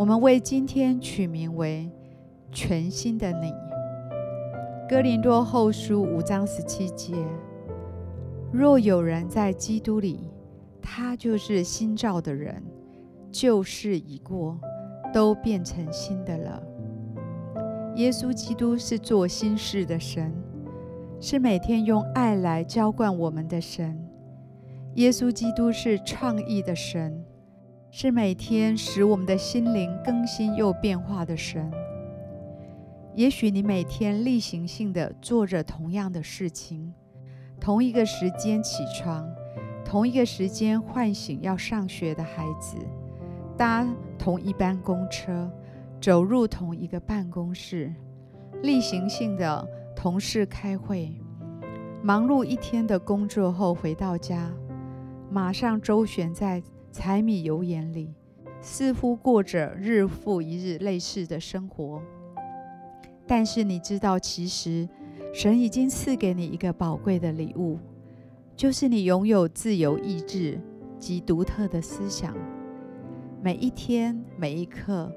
我们为今天取名为“全新的你”。哥林多后书五章十七节：若有人在基督里，他就是新造的人，旧事已过，都变成新的了。耶稣基督是做新事的神，是每天用爱来浇灌我们的神。耶稣基督是创意的神。是每天使我们的心灵更新又变化的神。也许你每天例行性的做着同样的事情，同一个时间起床，同一个时间唤醒要上学的孩子，搭同一班公车，走入同一个办公室，例行性的同事开会，忙碌一天的工作后回到家，马上周旋在柴米油盐里，似乎过着日复一日类似的生活。但是你知道，其实神已经赐给你一个宝贵的礼物，就是你拥有自由意志及独特的思想。每一天每一刻，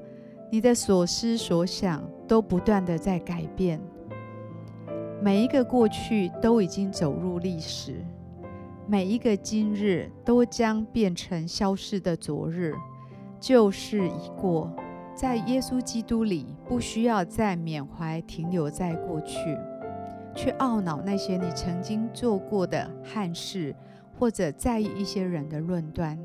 你的所思所想都不断的在改变。每一个过去都已经走入历史。每一个今日都将变成消逝的昨日，旧事已过，在耶稣基督里，不需要再缅怀停留在过去，去懊恼那些你曾经做过的憾事，或者在意一些人的论断。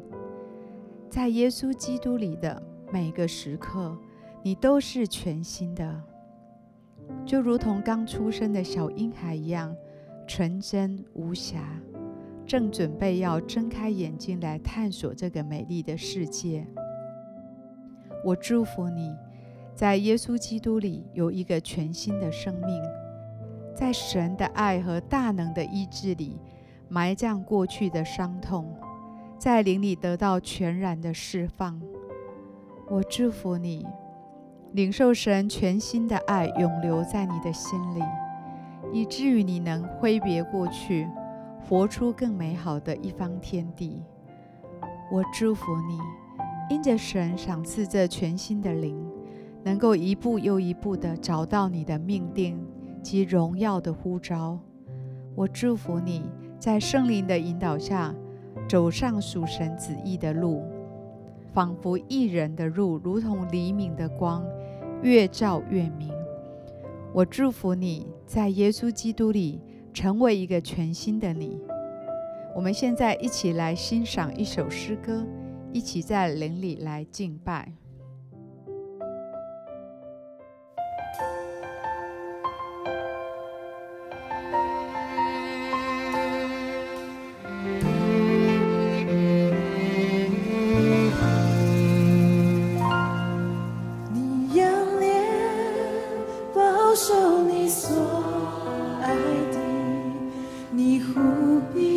在耶稣基督里的每个时刻，你都是全新的，就如同刚出生的小婴孩一样，纯真无瑕。正准备要睁开眼睛来探索这个美丽的世界。我祝福你，在耶稣基督里有一个全新的生命，在神的爱和大能的医治里埋葬过去的伤痛，在灵里得到全然的释放。我祝福你，领受神全新的爱永留在你的心里，以至于你能挥别过去。活出更美好的一方天地。我祝福你，因着神赏赐这全新的灵，能够一步又一步地找到你的命定及荣耀的呼召。我祝福你在圣灵的引导下，走上属神旨意的路，仿佛一人的路，如同黎明的光，越照越明。我祝福你在耶稣基督里。成为一个全新的你。我们现在一起来欣赏一首诗歌，一起在灵里来敬拜。信